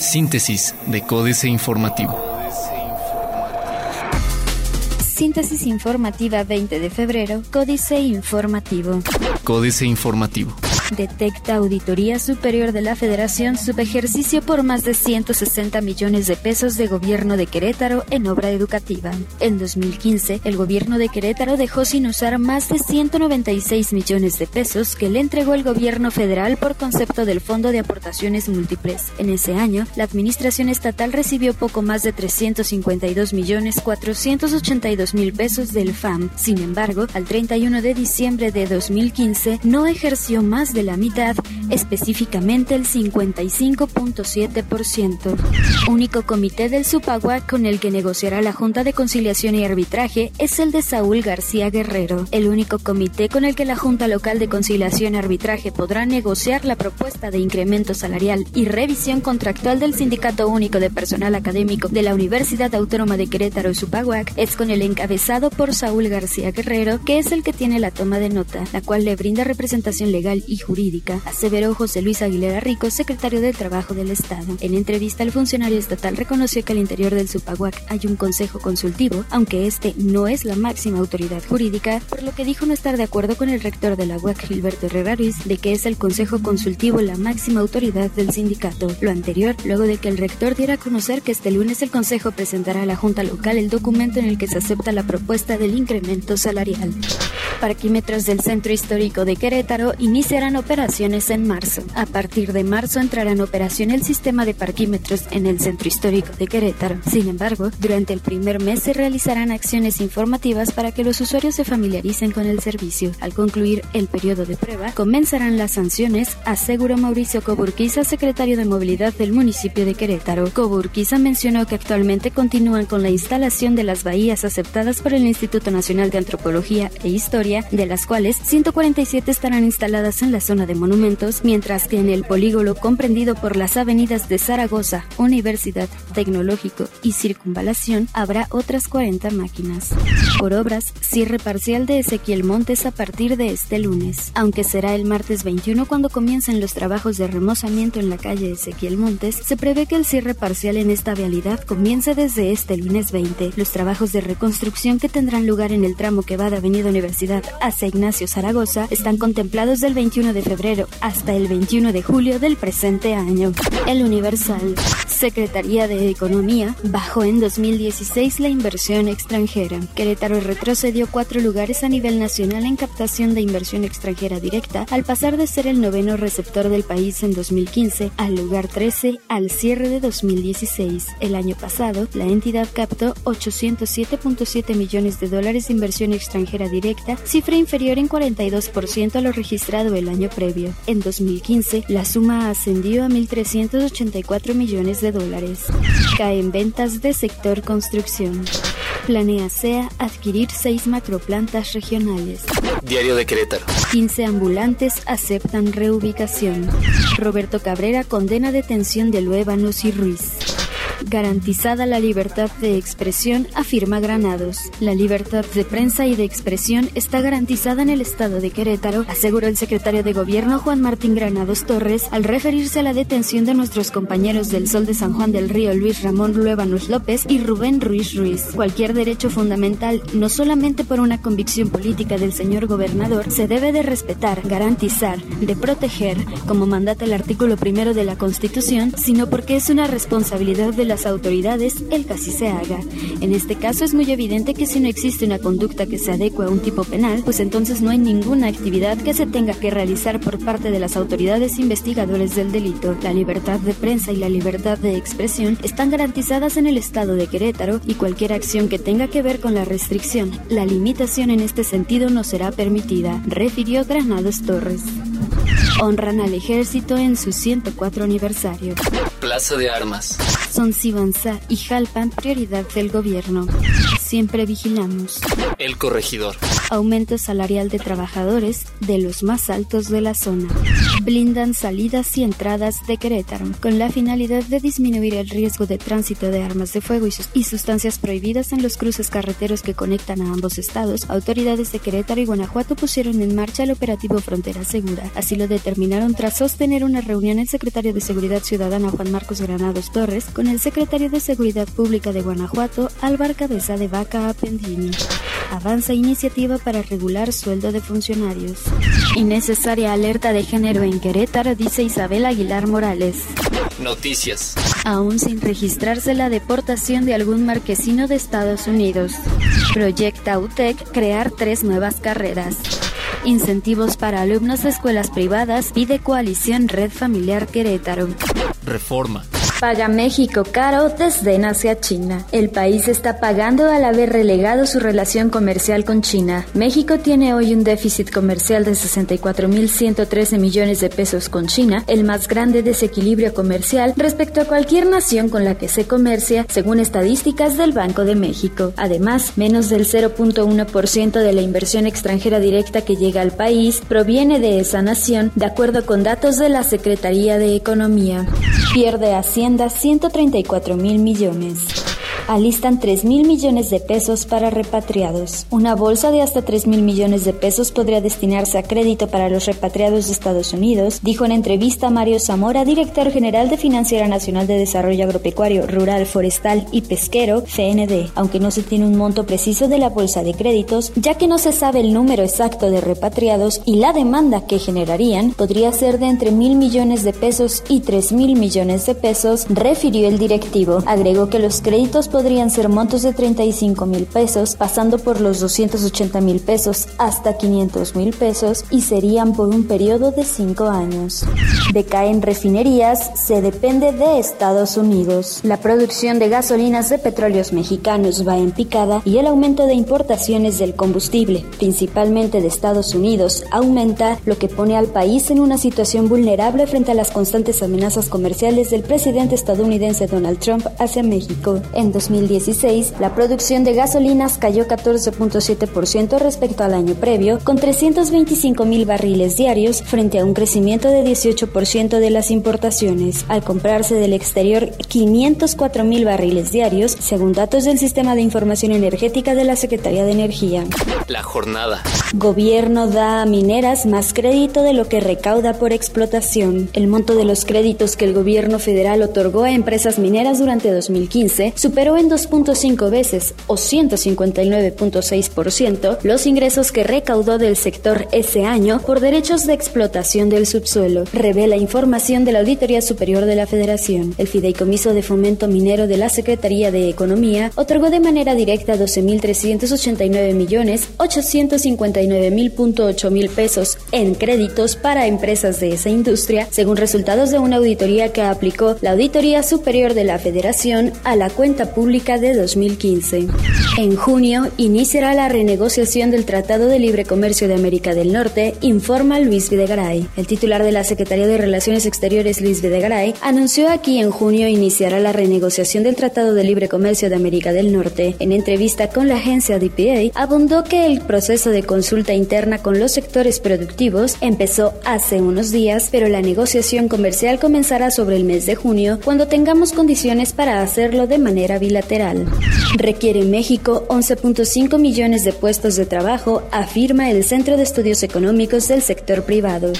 Síntesis de Códice Informativo. Síntesis informativa 20 de febrero, Códice Informativo. Códice Informativo. Detecta Auditoría Superior de la Federación subejercicio por más de 160 millones de pesos de gobierno de Querétaro en obra educativa. En 2015, el gobierno de Querétaro dejó sin usar más de 196 millones de pesos que le entregó el gobierno federal por concepto del Fondo de Aportaciones Múltiples. En ese año, la administración estatal recibió poco más de 352 millones 482 mil pesos del FAM. Sin embargo, al 31 de diciembre de 2015 no ejerció más de de la mitad, específicamente el 55.7%. Único comité del Supagua con el que negociará la Junta de Conciliación y Arbitraje es el de Saúl García Guerrero. El único comité con el que la Junta Local de Conciliación y Arbitraje podrá negociar la propuesta de incremento salarial y revisión contractual del Sindicato Único de Personal Académico de la Universidad Autónoma de Querétaro Supaguac es con el encabezado por Saúl García Guerrero, que es el que tiene la toma de nota, la cual le brinda representación legal y jurídica, aseveró José Luis Aguilera Rico, secretario del Trabajo del Estado. En entrevista, el funcionario estatal reconoció que al interior del Supaguac hay un consejo consultivo, aunque este no es la máxima autoridad jurídica, por lo que dijo no estar de acuerdo con el rector de la UAC, Gilberto Herrera Ruiz, de que es el consejo consultivo la máxima autoridad del sindicato. Lo anterior, luego de que el rector diera a conocer que este lunes el consejo presentará a la Junta Local el documento en el que se acepta la propuesta del incremento salarial. Parquímetros del Centro Histórico de Querétaro iniciarán operaciones en marzo. A partir de marzo entrará en operación el sistema de parquímetros en el Centro Histórico de Querétaro. Sin embargo, durante el primer mes se realizarán acciones informativas para que los usuarios se familiaricen con el servicio. Al concluir el periodo de prueba, comenzarán las sanciones, aseguró Mauricio Coburquiza, secretario de Movilidad del municipio de Querétaro. Coburquiza mencionó que actualmente continúan con la instalación de las bahías aceptadas por el Instituto Nacional de Antropología e Historia de las cuales 147 estarán instaladas en la zona de monumentos, mientras que en el polígono comprendido por las avenidas de Zaragoza, Universidad, Tecnológico y Circunvalación habrá otras 40 máquinas. Por obras, cierre parcial de Ezequiel Montes a partir de este lunes, aunque será el martes 21 cuando comiencen los trabajos de remozamiento en la calle Ezequiel Montes, se prevé que el cierre parcial en esta vialidad comience desde este lunes 20. Los trabajos de reconstrucción que tendrán lugar en el tramo que va de Avenida Universidad hacia Ignacio Zaragoza están contemplados del 21 de febrero hasta el 21 de julio del presente año. El Universal, Secretaría de Economía, bajó en 2016 la inversión extranjera. Querétaro retrocedió cuatro lugares a nivel nacional en captación de inversión extranjera directa al pasar de ser el noveno receptor del país en 2015 al lugar 13 al cierre de 2016. El año pasado, la entidad captó 807.7 millones de dólares de inversión extranjera directa cifra inferior en 42% a lo registrado el año previo. En 2015, la suma ascendió a 1.384 millones de dólares. Caen ventas de sector construcción. Planea SEA adquirir seis macroplantas regionales. Diario de Querétaro. 15 ambulantes aceptan reubicación. Roberto Cabrera condena detención de Luévanos y Ruiz. Garantizada la libertad de expresión, afirma Granados. La libertad de prensa y de expresión está garantizada en el estado de Querétaro, aseguró el secretario de Gobierno Juan Martín Granados Torres al referirse a la detención de nuestros compañeros del Sol de San Juan del Río Luis Ramón Luévanos López y Rubén Ruiz Ruiz. Cualquier derecho fundamental, no solamente por una convicción política del señor gobernador, se debe de respetar, garantizar, de proteger, como mandata el artículo primero de la Constitución, sino porque es una responsabilidad de las autoridades el así se haga. En este caso es muy evidente que si no existe una conducta que se adecue a un tipo penal, pues entonces no hay ninguna actividad que se tenga que realizar por parte de las autoridades investigadores del delito. La libertad de prensa y la libertad de expresión están garantizadas en el estado de Querétaro y cualquier acción que tenga que ver con la restricción, la limitación en este sentido no será permitida, refirió Granados Torres honran al ejército en su 104 aniversario. Plaza de Armas. Son Sibanza y Jalpan prioridad del gobierno. Siempre vigilamos. El corregidor. Aumento salarial de trabajadores de los más altos de la zona. Blindan salidas y entradas de Querétaro con la finalidad de disminuir el riesgo de tránsito de armas de fuego y, sustancias prohibidas en los cruces carreteros que conectan a ambos estados. Autoridades de Querétaro y Guanajuato pusieron en marcha el operativo Frontera Segura. Así lo determinaron tras sostener una reunión el secretario de Seguridad Ciudadana Juan Marcos Granados Torres con el secretario de Seguridad Pública de Guanajuato Álvaro Cabeza de Vaca Apendini. Avanza iniciativa para regular sueldo de funcionarios. Innecesaria alerta de género en Querétaro, dice Isabel Aguilar Morales. Noticias. Aún sin registrarse la deportación de algún marquesino de Estados Unidos. Proyecta UTEC crear tres nuevas carreras. Incentivos para alumnos de escuelas privadas pide coalición Red Familiar Querétaro. Reforma. Paga México caro desde hacia China. El país está pagando al haber relegado su relación comercial con China. México tiene hoy un déficit comercial de 64.113 millones de pesos con China, el más grande desequilibrio comercial respecto a cualquier nación con la que se comercia, según estadísticas del Banco de México. Además, menos del 0.1% de la inversión extranjera directa que llega al país proviene de esa nación, de acuerdo con datos de la Secretaría de Economía. Pierde Hacienda 134 mil millones alistan 3 mil millones de pesos para repatriados. Una bolsa de hasta 3 mil millones de pesos podría destinarse a crédito para los repatriados de Estados Unidos, dijo en entrevista Mario Zamora, director general de Financiera Nacional de Desarrollo Agropecuario, Rural, Forestal y Pesquero, FND, aunque no se tiene un monto preciso de la bolsa de créditos, ya que no se sabe el número exacto de repatriados y la demanda que generarían podría ser de entre mil millones de pesos y 3 mil millones de pesos, refirió el directivo. Agregó que los créditos podrían ser montos de 35 mil pesos, pasando por los 280 mil pesos hasta 500 mil pesos y serían por un periodo de 5 años. Decaen refinerías, se depende de Estados Unidos. La producción de gasolinas de petróleos mexicanos va en picada y el aumento de importaciones del combustible, principalmente de Estados Unidos, aumenta, lo que pone al país en una situación vulnerable frente a las constantes amenazas comerciales del presidente estadounidense Donald Trump hacia México. En 2016, la producción de gasolinas cayó 14.7% respecto al año previo, con 325 mil barriles diarios frente a un crecimiento de 18% de las importaciones, al comprarse del exterior 504 mil barriles diarios, según datos del Sistema de Información Energética de la Secretaría de Energía. La jornada. Gobierno da a mineras más crédito de lo que recauda por explotación. El monto de los créditos que el gobierno federal otorgó a empresas mineras durante 2015 superó en 2.5 veces o 159.6% los ingresos que recaudó del sector ese año por derechos de explotación del subsuelo, revela información de la Auditoría Superior de la Federación. El Fideicomiso de Fomento Minero de la Secretaría de Economía otorgó de manera directa 12.389 millones 850 89.8 mil pesos en créditos para empresas de esa industria, según resultados de una auditoría que aplicó la Auditoría Superior de la Federación a la cuenta pública de 2015. En junio iniciará la renegociación del Tratado de Libre Comercio de América del Norte, informa Luis Videgaray. El titular de la Secretaría de Relaciones Exteriores, Luis Videgaray, anunció aquí en junio iniciará la renegociación del Tratado de Libre Comercio de América del Norte. En entrevista con la agencia DPA, abundó que el proceso de construcción consulta interna con los sectores productivos empezó hace unos días, pero la negociación comercial comenzará sobre el mes de junio, cuando tengamos condiciones para hacerlo de manera bilateral Requiere México 11.5 millones de puestos de trabajo, afirma el Centro de Estudios Económicos del Sector Privado.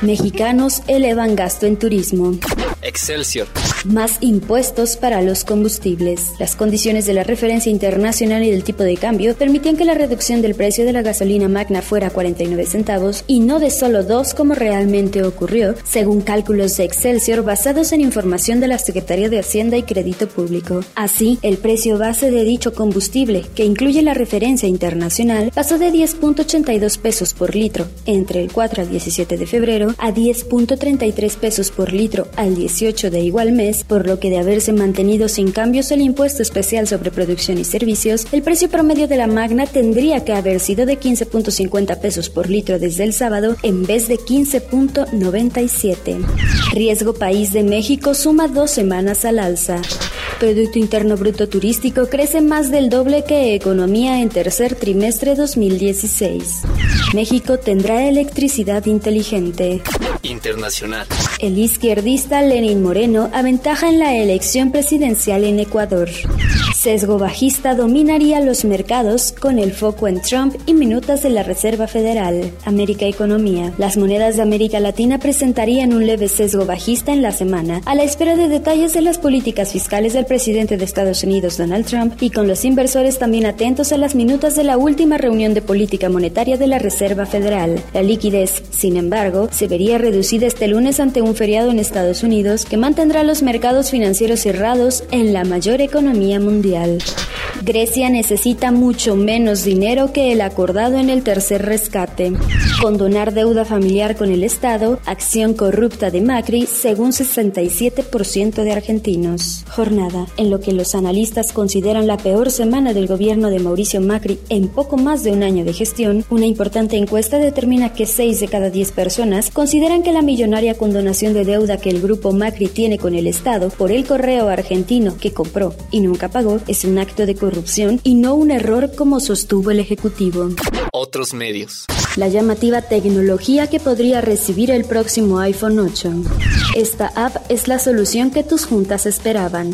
Mexicanos elevan gasto en turismo. Excelsior. Más impuestos para los combustibles. Las condiciones de la referencia internacional y del tipo de cambio permitían que la reducción del precio de la gasolina magna fuera 49 centavos y no de solo 2 como realmente ocurrió, según cálculos de Excelsior basados en información de la Secretaría de Hacienda y Crédito Público. Así, el precio base de dicho combustible, que incluye la referencia internacional, pasó de 10.82 pesos por litro entre el 4 al 17 de febrero a 10.33 pesos por litro al 18 de igual mes, por lo que de haberse mantenido sin cambios el impuesto especial sobre producción y servicios, el precio promedio de la magna tendría que haber sido de 15.50 pesos por litro desde el sábado en vez de 15.97. Riesgo País de México suma dos semanas al alza. Producto Interno Bruto Turístico crece más del doble que economía en tercer trimestre 2016. México tendrá electricidad inteligente. Internacional. El izquierdista Lenin Moreno aventaja en la elección presidencial en Ecuador. Sesgo bajista dominaría los mercados con el foco en Trump y minutas de la Reserva Federal. América Economía. Las monedas de América Latina presentarían un leve sesgo bajista en la semana, a la espera de detalles de las políticas fiscales del presidente de Estados Unidos Donald Trump y con los inversores también atentos a las minutas de la última reunión de política monetaria de la Reserva Federal. La liquidez, sin embargo, se vería reducida este lunes ante un feriado en Estados Unidos que mantendrá los mercados financieros cerrados en la mayor economía mundial. Grecia necesita mucho menos dinero que el acordado en el tercer rescate. Condonar deuda familiar con el Estado, acción corrupta de Macri, según 67% de argentinos. Jornada, en lo que los analistas consideran la peor semana del gobierno de Mauricio Macri en poco más de un año de gestión, una importante encuesta determina que 6 de cada 10 personas consideran que la millonaria condonación de deuda que el grupo Macri tiene con el Estado por el correo argentino que compró y nunca pagó es un acto de corrupción y no un error como sostuvo el Ejecutivo. Otros medios. La llamativa tecnología que podría recibir el próximo iPhone 8. Esta app es la solución que tus juntas esperaban.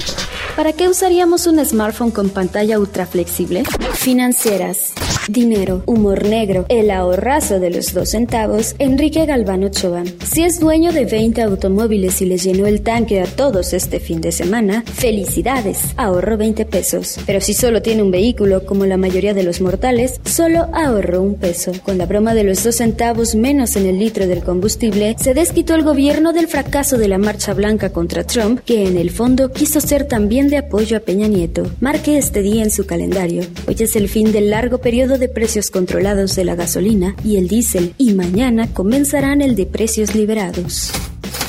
¿Para qué usaríamos un smartphone con pantalla ultra flexible? Financieras. Dinero, humor negro, el ahorrazo de los dos centavos, Enrique Galván Ochoa. Si es dueño de 20 automóviles y les llenó el tanque a todos este fin de semana, felicidades, ahorro 20 pesos. Pero si solo tiene un vehículo, como la mayoría de los mortales, solo ahorró un peso. Con la broma de los dos centavos menos en el litro del combustible, se desquitó el gobierno del fracaso de la marcha blanca contra Trump, que en el fondo quiso ser también de apoyo a Peña Nieto. Marque este día en su calendario. Hoy es el fin del largo periodo de precios controlados de la gasolina y el diésel y mañana comenzarán el de precios liberados.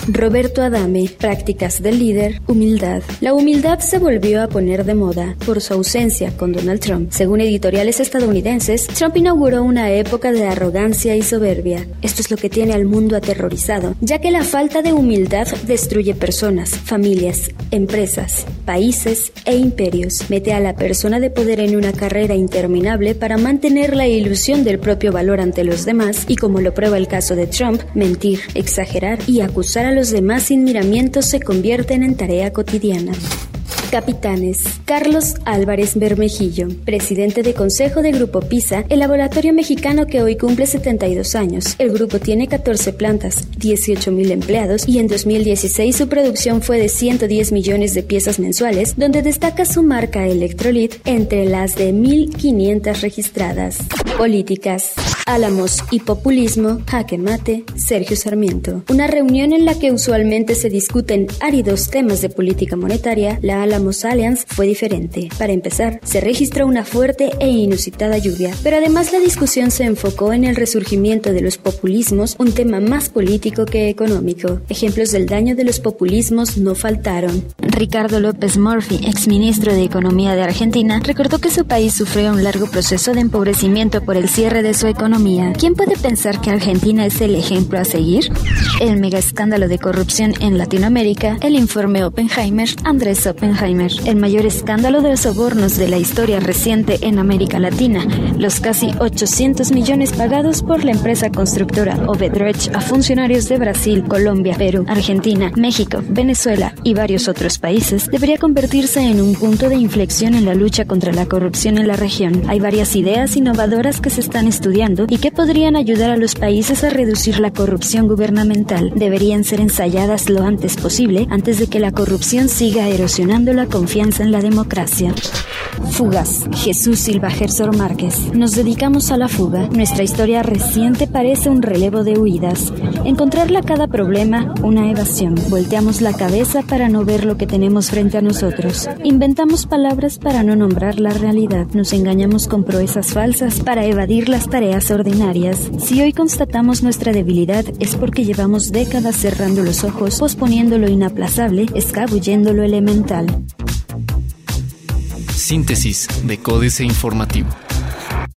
Roberto Adame, prácticas del líder, humildad. La humildad se volvió a poner de moda por su ausencia con Donald Trump. Según editoriales estadounidenses, Trump inauguró una época de arrogancia y soberbia. Esto es lo que tiene al mundo aterrorizado, ya que la falta de humildad destruye personas, familias, empresas, países e imperios. Mete a la persona de poder en una carrera interminable para mantener la ilusión del propio valor ante los demás y como lo prueba el caso de Trump, mentir, exagerar y acusar a los demás sin miramientos se convierten en tarea cotidiana. Capitanes. Carlos Álvarez Bermejillo, presidente de Consejo de Grupo PISA, el laboratorio mexicano que hoy cumple 72 años. El grupo tiene 14 plantas, 18 mil empleados y en 2016 su producción fue de 110 millones de piezas mensuales, donde destaca su marca Electrolit entre las de 1.500 registradas. Políticas. Álamos y populismo, jaque mate, Sergio Sarmiento. Una reunión en la que usualmente se discuten áridos temas de política monetaria, la Álamos Alliance fue diferente. Para empezar, se registró una fuerte e inusitada lluvia, pero además la discusión se enfocó en el resurgimiento de los populismos, un tema más político que económico. Ejemplos del daño de los populismos no faltaron. Ricardo López Murphy, exministro de Economía de Argentina, recordó que su país sufrió un largo proceso de empobrecimiento por el cierre de su economía ¿Quién puede pensar que Argentina es el ejemplo a seguir? El mega escándalo de corrupción en Latinoamérica, el informe Oppenheimer, Andrés Oppenheimer, el mayor escándalo de sobornos de la historia reciente en América Latina, los casi 800 millones pagados por la empresa constructora Obedrech a funcionarios de Brasil, Colombia, Perú, Argentina, México, Venezuela y varios otros países, debería convertirse en un punto de inflexión en la lucha contra la corrupción en la región. Hay varias ideas innovadoras que se están estudiando y que podrían ayudar a los países a reducir la corrupción gubernamental. Deberían ser ensayadas lo antes posible antes de que la corrupción siga erosionando la confianza en la democracia. Fugas. Jesús Silva Gersor Márquez. Nos dedicamos a la fuga. Nuestra historia reciente parece un relevo de huidas. Encontrarla cada problema, una evasión. Volteamos la cabeza para no ver lo que tenemos frente a nosotros. Inventamos palabras para no nombrar la realidad. Nos engañamos con proezas falsas para evadir las tareas Si hoy constatamos nuestra debilidad es porque llevamos décadas cerrando los ojos, posponiendo lo inaplazable, escabullendo lo elemental. Síntesis de Códice Informativo.